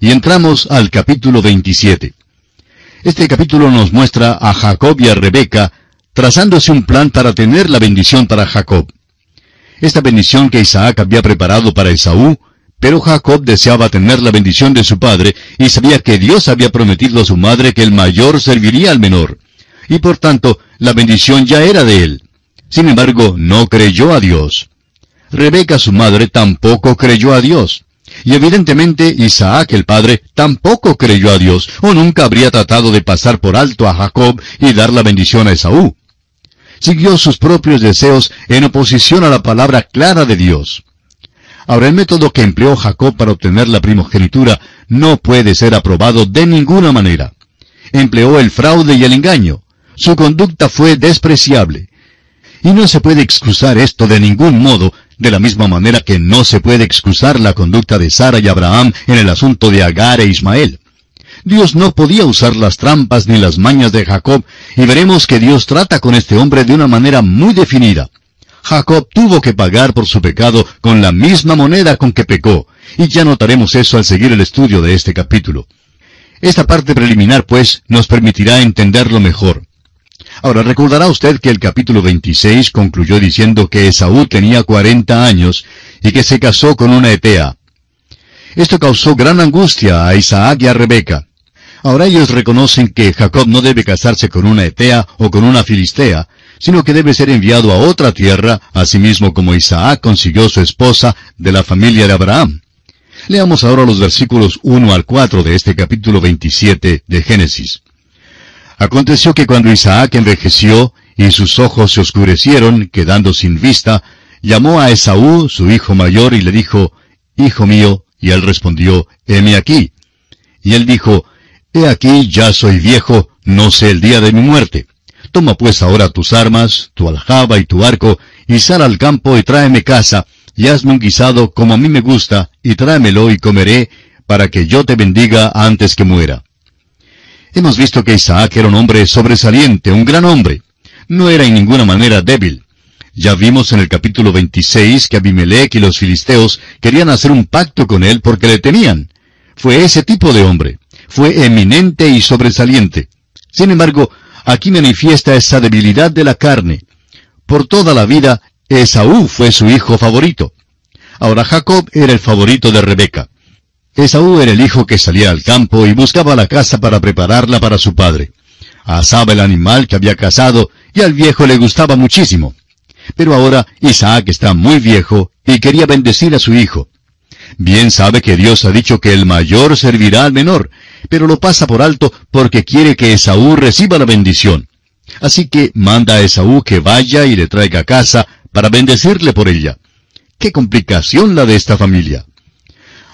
Y entramos al capítulo 27. Este capítulo nos muestra a Jacob y a Rebeca trazándose un plan para tener la bendición para Jacob. Esta bendición que Isaac había preparado para Esaú, pero Jacob deseaba tener la bendición de su padre y sabía que Dios había prometido a su madre que el mayor serviría al menor. Y por tanto, la bendición ya era de él. Sin embargo, no creyó a Dios. Rebeca, su madre, tampoco creyó a Dios. Y evidentemente Isaac el padre tampoco creyó a Dios, o nunca habría tratado de pasar por alto a Jacob y dar la bendición a Esaú. Siguió sus propios deseos en oposición a la palabra clara de Dios. Ahora el método que empleó Jacob para obtener la primogenitura no puede ser aprobado de ninguna manera. Empleó el fraude y el engaño. Su conducta fue despreciable. Y no se puede excusar esto de ningún modo, de la misma manera que no se puede excusar la conducta de Sara y Abraham en el asunto de Agar e Ismael. Dios no podía usar las trampas ni las mañas de Jacob, y veremos que Dios trata con este hombre de una manera muy definida. Jacob tuvo que pagar por su pecado con la misma moneda con que pecó, y ya notaremos eso al seguir el estudio de este capítulo. Esta parte preliminar, pues, nos permitirá entenderlo mejor. Ahora recordará usted que el capítulo 26 concluyó diciendo que Esaú tenía 40 años y que se casó con una Etea. Esto causó gran angustia a Isaac y a Rebeca. Ahora ellos reconocen que Jacob no debe casarse con una Etea o con una Filistea, sino que debe ser enviado a otra tierra, asimismo como Isaac consiguió su esposa de la familia de Abraham. Leamos ahora los versículos 1 al 4 de este capítulo 27 de Génesis. Aconteció que cuando Isaac envejeció y sus ojos se oscurecieron, quedando sin vista, llamó a Esaú, su hijo mayor, y le dijo, Hijo mío, y él respondió, Heme aquí. Y él dijo, He aquí, ya soy viejo, no sé el día de mi muerte. Toma pues ahora tus armas, tu aljaba y tu arco, y sal al campo y tráeme casa, y hazme un guisado como a mí me gusta, y tráemelo y comeré, para que yo te bendiga antes que muera. Hemos visto que Isaac era un hombre sobresaliente, un gran hombre. No era en ninguna manera débil. Ya vimos en el capítulo 26 que Abimelech y los filisteos querían hacer un pacto con él porque le temían. Fue ese tipo de hombre. Fue eminente y sobresaliente. Sin embargo, aquí manifiesta esa debilidad de la carne. Por toda la vida, Esaú fue su hijo favorito. Ahora Jacob era el favorito de Rebeca. Esaú era el hijo que salía al campo y buscaba la casa para prepararla para su padre. Asaba el animal que había cazado y al viejo le gustaba muchísimo. Pero ahora Isaac está muy viejo y quería bendecir a su hijo. Bien sabe que Dios ha dicho que el mayor servirá al menor, pero lo pasa por alto porque quiere que Esaú reciba la bendición. Así que manda a Esaú que vaya y le traiga casa para bendecirle por ella. ¡Qué complicación la de esta familia!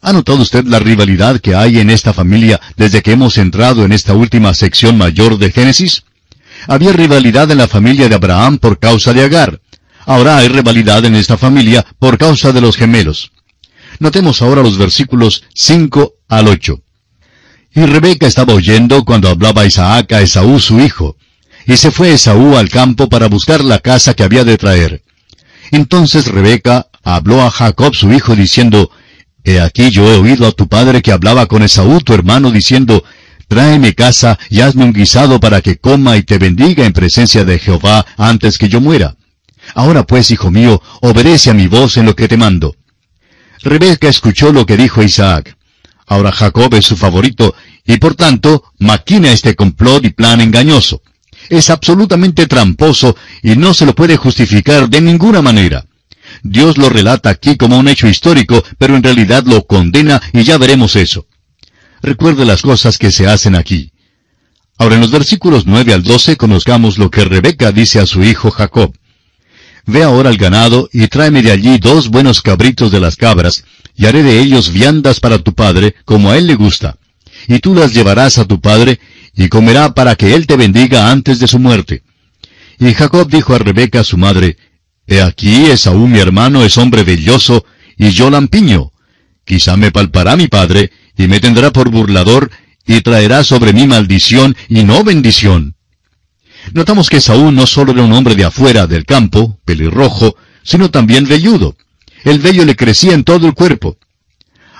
¿Ha notado usted la rivalidad que hay en esta familia desde que hemos entrado en esta última sección mayor de Génesis? Había rivalidad en la familia de Abraham por causa de Agar. Ahora hay rivalidad en esta familia por causa de los gemelos. Notemos ahora los versículos 5 al 8. Y Rebeca estaba oyendo cuando hablaba Isaac a Esaú su hijo. Y se fue Esaú al campo para buscar la casa que había de traer. Entonces Rebeca habló a Jacob su hijo diciendo, He aquí yo he oído a tu padre que hablaba con Esaú tu hermano diciendo, Tráeme casa y hazme un guisado para que coma y te bendiga en presencia de Jehová antes que yo muera. Ahora pues, hijo mío, obedece a mi voz en lo que te mando. Rebeca escuchó lo que dijo Isaac. Ahora Jacob es su favorito, y por tanto maquina este complot y plan engañoso. Es absolutamente tramposo y no se lo puede justificar de ninguna manera. Dios lo relata aquí como un hecho histórico, pero en realidad lo condena y ya veremos eso. Recuerde las cosas que se hacen aquí. Ahora en los versículos 9 al 12 conozcamos lo que Rebeca dice a su hijo Jacob. Ve ahora al ganado y tráeme de allí dos buenos cabritos de las cabras, y haré de ellos viandas para tu padre, como a él le gusta. Y tú las llevarás a tu padre, y comerá para que él te bendiga antes de su muerte. Y Jacob dijo a Rebeca su madre, He aquí Esaú mi hermano es hombre velloso, y yo lampiño. Quizá me palpará mi padre, y me tendrá por burlador, y traerá sobre mí maldición y no bendición. Notamos que Esaú no solo era un hombre de afuera del campo, pelirrojo, sino también velludo. El vello le crecía en todo el cuerpo.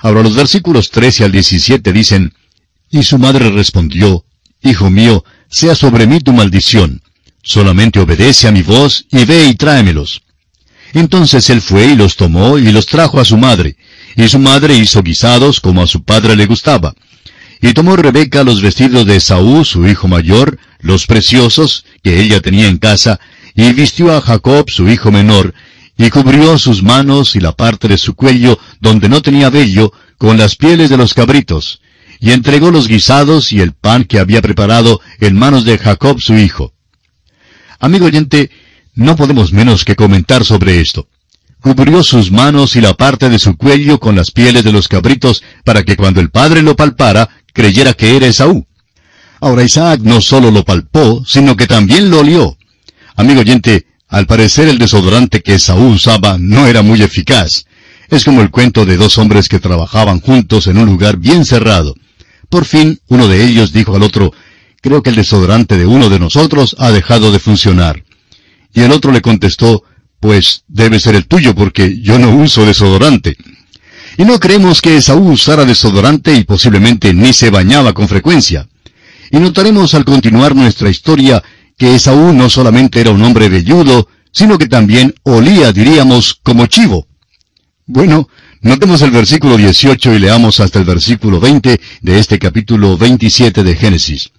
Ahora los versículos 13 al 17 dicen, Y su madre respondió, Hijo mío, sea sobre mí tu maldición. Solamente obedece a mi voz y ve y tráemelos. Entonces él fue y los tomó y los trajo a su madre. Y su madre hizo guisados como a su padre le gustaba. Y tomó Rebeca los vestidos de Saúl, su hijo mayor, los preciosos, que ella tenía en casa, y vistió a Jacob, su hijo menor, y cubrió sus manos y la parte de su cuello, donde no tenía vello, con las pieles de los cabritos, y entregó los guisados y el pan que había preparado en manos de Jacob su hijo. Amigo oyente, no podemos menos que comentar sobre esto. Cubrió sus manos y la parte de su cuello con las pieles de los cabritos para que cuando el padre lo palpara, creyera que era Esaú. Ahora Isaac no solo lo palpó, sino que también lo olió. Amigo oyente, al parecer el desodorante que Esaú usaba no era muy eficaz. Es como el cuento de dos hombres que trabajaban juntos en un lugar bien cerrado. Por fin, uno de ellos dijo al otro, creo que el desodorante de uno de nosotros ha dejado de funcionar. Y el otro le contestó, pues debe ser el tuyo porque yo no uso desodorante. Y no creemos que Esaú usara desodorante y posiblemente ni se bañaba con frecuencia. Y notaremos al continuar nuestra historia que Esaú no solamente era un hombre velludo, sino que también olía, diríamos, como chivo. Bueno, notemos el versículo 18 y leamos hasta el versículo 20 de este capítulo 27 de Génesis.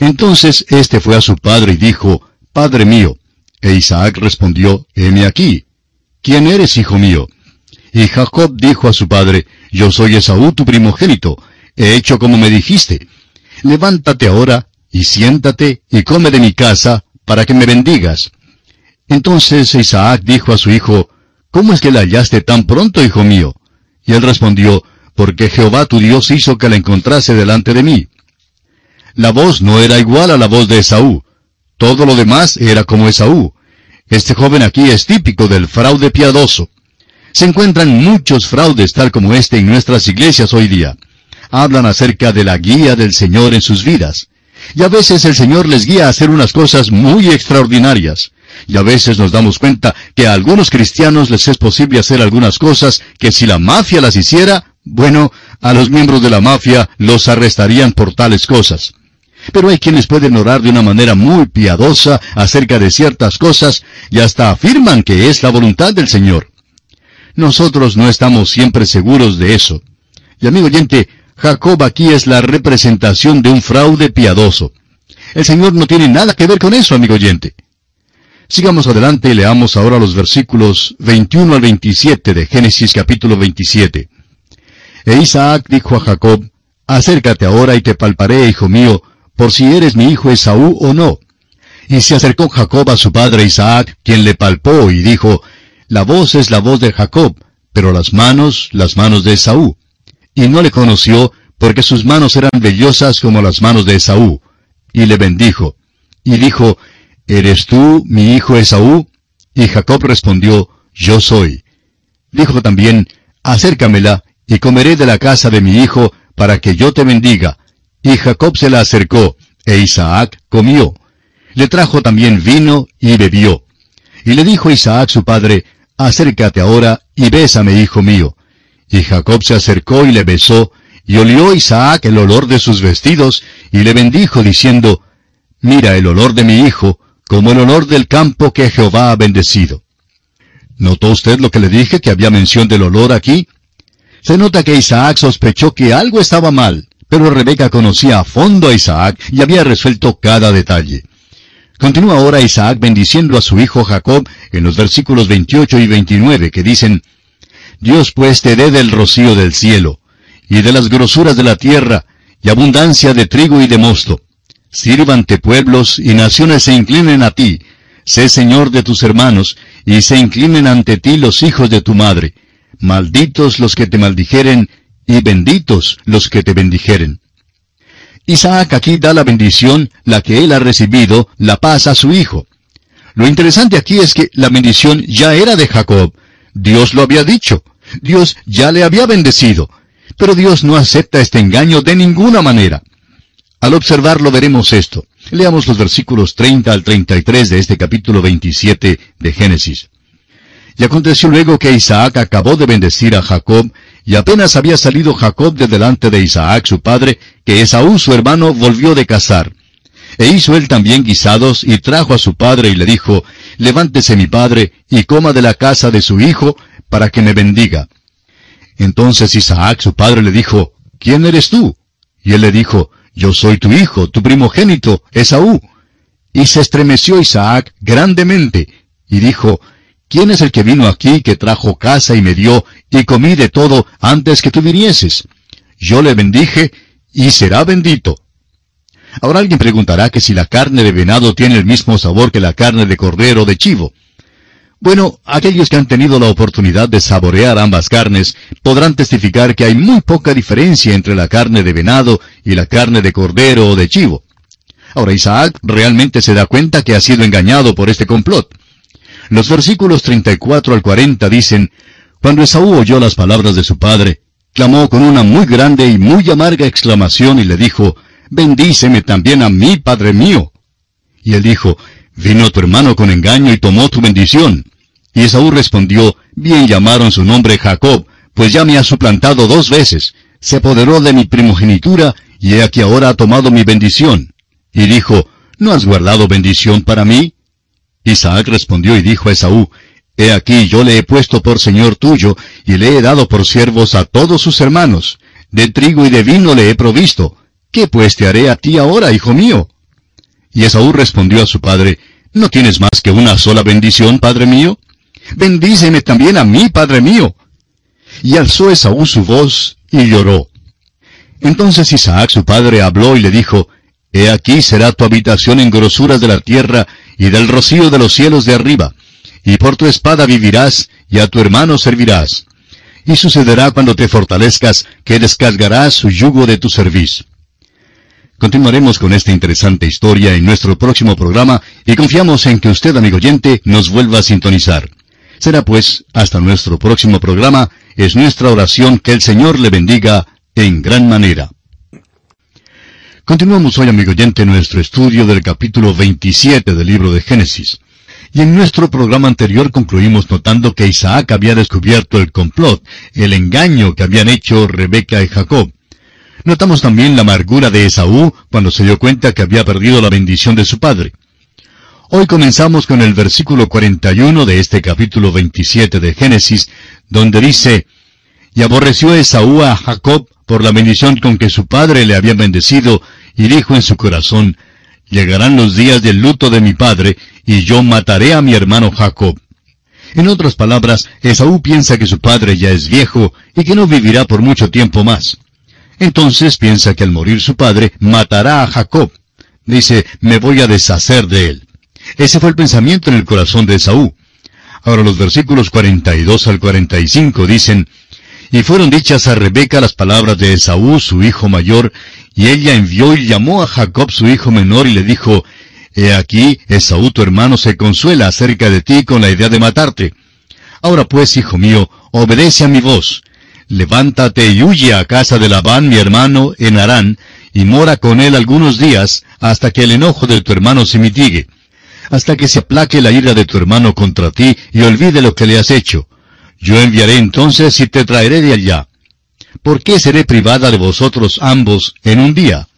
Entonces éste fue a su padre y dijo, Padre mío. E Isaac respondió, Heme aquí. ¿Quién eres, hijo mío? Y Jacob dijo a su padre, Yo soy Esaú tu primogénito, he hecho como me dijiste. Levántate ahora, y siéntate, y come de mi casa, para que me bendigas. Entonces Isaac dijo a su hijo, ¿Cómo es que la hallaste tan pronto, hijo mío? Y él respondió, Porque Jehová tu Dios hizo que la encontrase delante de mí. La voz no era igual a la voz de Esaú. Todo lo demás era como Esaú. Este joven aquí es típico del fraude piadoso. Se encuentran muchos fraudes tal como este en nuestras iglesias hoy día. Hablan acerca de la guía del Señor en sus vidas. Y a veces el Señor les guía a hacer unas cosas muy extraordinarias. Y a veces nos damos cuenta que a algunos cristianos les es posible hacer algunas cosas que si la mafia las hiciera, bueno, a los miembros de la mafia los arrestarían por tales cosas. Pero hay quienes pueden orar de una manera muy piadosa acerca de ciertas cosas y hasta afirman que es la voluntad del Señor. Nosotros no estamos siempre seguros de eso. Y amigo oyente, Jacob aquí es la representación de un fraude piadoso. El Señor no tiene nada que ver con eso, amigo oyente. Sigamos adelante y leamos ahora los versículos 21 al 27 de Génesis capítulo 27. E Isaac dijo a Jacob, Acércate ahora y te palparé, hijo mío, por si eres mi hijo Esaú o no. Y se acercó Jacob a su padre Isaac, quien le palpó y dijo, La voz es la voz de Jacob, pero las manos, las manos de Esaú y no le conoció, porque sus manos eran vellosas como las manos de Esaú. Y le bendijo. Y dijo, ¿Eres tú mi hijo Esaú? Y Jacob respondió, Yo soy. Dijo también, Acércamela, y comeré de la casa de mi hijo, para que yo te bendiga. Y Jacob se la acercó, e Isaac comió. Le trajo también vino, y bebió. Y le dijo Isaac su padre, Acércate ahora, y bésame, hijo mío. Y Jacob se acercó y le besó, y olió Isaac el olor de sus vestidos, y le bendijo diciendo, Mira el olor de mi hijo, como el olor del campo que Jehová ha bendecido. ¿Notó usted lo que le dije que había mención del olor aquí? Se nota que Isaac sospechó que algo estaba mal, pero Rebeca conocía a fondo a Isaac y había resuelto cada detalle. Continúa ahora Isaac bendiciendo a su hijo Jacob en los versículos 28 y 29 que dicen, Dios pues te dé del rocío del cielo, y de las grosuras de la tierra, y abundancia de trigo y de mosto. Sírvante pueblos y naciones se inclinen a ti. Sé Señor de tus hermanos, y se inclinen ante ti los hijos de tu madre. Malditos los que te maldijeren, y benditos los que te bendijeren. Isaac aquí da la bendición, la que él ha recibido, la paz a su hijo. Lo interesante aquí es que la bendición ya era de Jacob, Dios lo había dicho. Dios ya le había bendecido. Pero Dios no acepta este engaño de ninguna manera. Al observarlo veremos esto. Leamos los versículos 30 al 33 de este capítulo 27 de Génesis. Y aconteció luego que Isaac acabó de bendecir a Jacob, y apenas había salido Jacob de delante de Isaac su padre, que Esaú su hermano volvió de cazar. E hizo él también guisados, y trajo a su padre y le dijo, Levántese mi padre, y coma de la casa de su hijo, para que me bendiga. Entonces Isaac su padre le dijo, ¿Quién eres tú? Y él le dijo, Yo soy tu hijo, tu primogénito, Esaú. Y se estremeció Isaac grandemente, y dijo, ¿Quién es el que vino aquí que trajo casa y me dio, y comí de todo antes que tú vinieses? Yo le bendije, y será bendito. Ahora alguien preguntará que si la carne de venado tiene el mismo sabor que la carne de cordero o de chivo. Bueno, aquellos que han tenido la oportunidad de saborear ambas carnes podrán testificar que hay muy poca diferencia entre la carne de venado y la carne de cordero o de chivo. Ahora Isaac realmente se da cuenta que ha sido engañado por este complot. Los versículos 34 al 40 dicen, Cuando Esaú oyó las palabras de su padre, clamó con una muy grande y muy amarga exclamación y le dijo, Bendíceme también a mí, padre mío. Y él dijo, Vino tu hermano con engaño y tomó tu bendición. Y Esaú respondió, Bien llamaron su nombre Jacob, pues ya me ha suplantado dos veces. Se apoderó de mi primogenitura, y he aquí ahora ha tomado mi bendición. Y dijo, ¿No has guardado bendición para mí? Isaac respondió y dijo a Esaú, He aquí yo le he puesto por señor tuyo, y le he dado por siervos a todos sus hermanos. De trigo y de vino le he provisto. ¿Qué pues te haré a ti ahora, hijo mío? Y Esaú respondió a su padre, ¿No tienes más que una sola bendición, padre mío? Bendíceme también a mí, padre mío. Y alzó Esaú su voz y lloró. Entonces Isaac su padre habló y le dijo, He aquí será tu habitación en grosuras de la tierra y del rocío de los cielos de arriba, y por tu espada vivirás, y a tu hermano servirás. Y sucederá cuando te fortalezcas, que descargarás su yugo de tu servicio. Continuaremos con esta interesante historia en nuestro próximo programa y confiamos en que usted, amigo oyente, nos vuelva a sintonizar. Será pues, hasta nuestro próximo programa, es nuestra oración que el Señor le bendiga en gran manera. Continuamos hoy, amigo oyente, nuestro estudio del capítulo 27 del libro de Génesis. Y en nuestro programa anterior concluimos notando que Isaac había descubierto el complot, el engaño que habían hecho Rebeca y Jacob. Notamos también la amargura de Esaú cuando se dio cuenta que había perdido la bendición de su padre. Hoy comenzamos con el versículo 41 de este capítulo 27 de Génesis, donde dice, Y aborreció Esaú a Jacob por la bendición con que su padre le había bendecido, y dijo en su corazón, Llegarán los días del luto de mi padre, y yo mataré a mi hermano Jacob. En otras palabras, Esaú piensa que su padre ya es viejo y que no vivirá por mucho tiempo más. Entonces piensa que al morir su padre matará a Jacob. Dice, me voy a deshacer de él. Ese fue el pensamiento en el corazón de Esaú. Ahora los versículos 42 al 45 dicen, Y fueron dichas a Rebeca las palabras de Esaú, su hijo mayor, y ella envió y llamó a Jacob su hijo menor y le dijo, He aquí, Esaú tu hermano se consuela acerca de ti con la idea de matarte. Ahora pues, hijo mío, obedece a mi voz. Levántate y huye a casa de Labán mi hermano en Harán, y mora con él algunos días, hasta que el enojo de tu hermano se mitigue, hasta que se aplaque la ira de tu hermano contra ti y olvide lo que le has hecho. Yo enviaré entonces y te traeré de allá. ¿por qué seré privada de vosotros ambos en un día?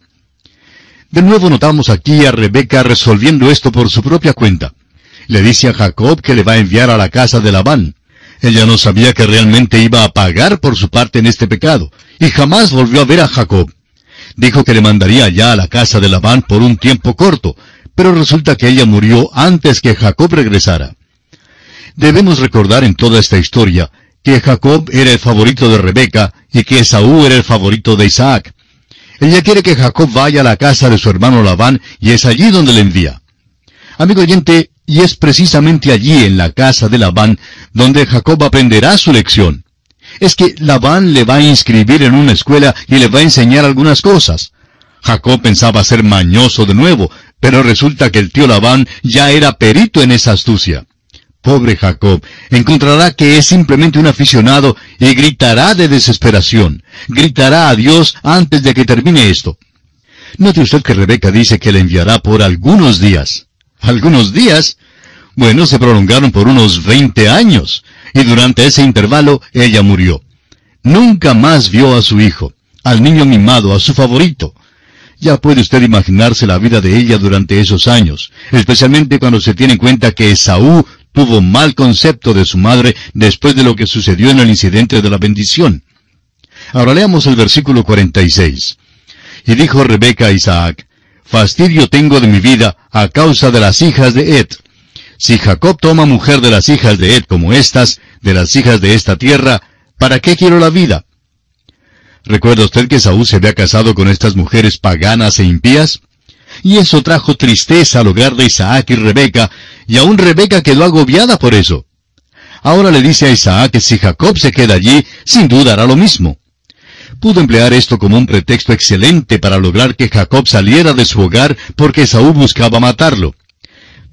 De nuevo notamos aquí a Rebeca resolviendo esto por su propia cuenta. Le dice a Jacob que le va a enviar a la casa de Labán. Ella no sabía que realmente iba a pagar por su parte en este pecado, y jamás volvió a ver a Jacob. Dijo que le mandaría allá a la casa de Labán por un tiempo corto, pero resulta que ella murió antes que Jacob regresara. Debemos recordar en toda esta historia que Jacob era el favorito de Rebeca y que Esaú era el favorito de Isaac. Ella quiere que Jacob vaya a la casa de su hermano Labán y es allí donde le envía. Amigo oyente, y es precisamente allí en la casa de Labán donde Jacob aprenderá su lección. Es que Labán le va a inscribir en una escuela y le va a enseñar algunas cosas. Jacob pensaba ser mañoso de nuevo, pero resulta que el tío Labán ya era perito en esa astucia. Pobre Jacob, encontrará que es simplemente un aficionado y gritará de desesperación. Gritará a Dios antes de que termine esto. Note usted que Rebeca dice que le enviará por algunos días. ¿Algunos días? Bueno, se prolongaron por unos veinte años, y durante ese intervalo ella murió. nunca más vio a su hijo, al niño mimado, a su favorito. Ya puede usted imaginarse la vida de ella durante esos años, especialmente cuando se tiene en cuenta que Esaú tuvo mal concepto de su madre después de lo que sucedió en el incidente de la bendición. Ahora leamos el versículo 46. Y dijo Rebeca a Isaac, Fastidio tengo de mi vida a causa de las hijas de Ed. Si Jacob toma mujer de las hijas de Ed como estas, de las hijas de esta tierra, ¿para qué quiero la vida? ¿Recuerda usted que Saúl se había casado con estas mujeres paganas e impías? Y eso trajo tristeza al hogar de Isaac y Rebeca, y aún Rebeca quedó agobiada por eso. Ahora le dice a Isaac que si Jacob se queda allí, sin duda hará lo mismo. Pudo emplear esto como un pretexto excelente para lograr que Jacob saliera de su hogar porque Saúl buscaba matarlo.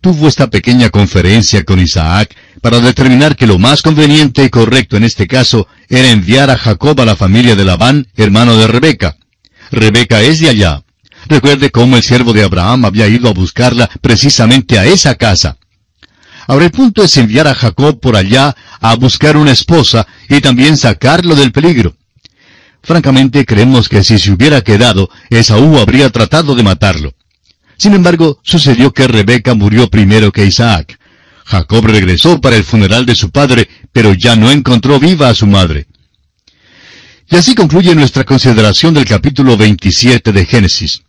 Tuvo esta pequeña conferencia con Isaac para determinar que lo más conveniente y correcto en este caso era enviar a Jacob a la familia de Labán, hermano de Rebeca. Rebeca es de allá. Recuerde cómo el siervo de Abraham había ido a buscarla precisamente a esa casa. Ahora el punto es enviar a Jacob por allá a buscar una esposa y también sacarlo del peligro. Francamente creemos que si se hubiera quedado, Esaú habría tratado de matarlo. Sin embargo, sucedió que Rebeca murió primero que Isaac. Jacob regresó para el funeral de su padre, pero ya no encontró viva a su madre. Y así concluye nuestra consideración del capítulo 27 de Génesis.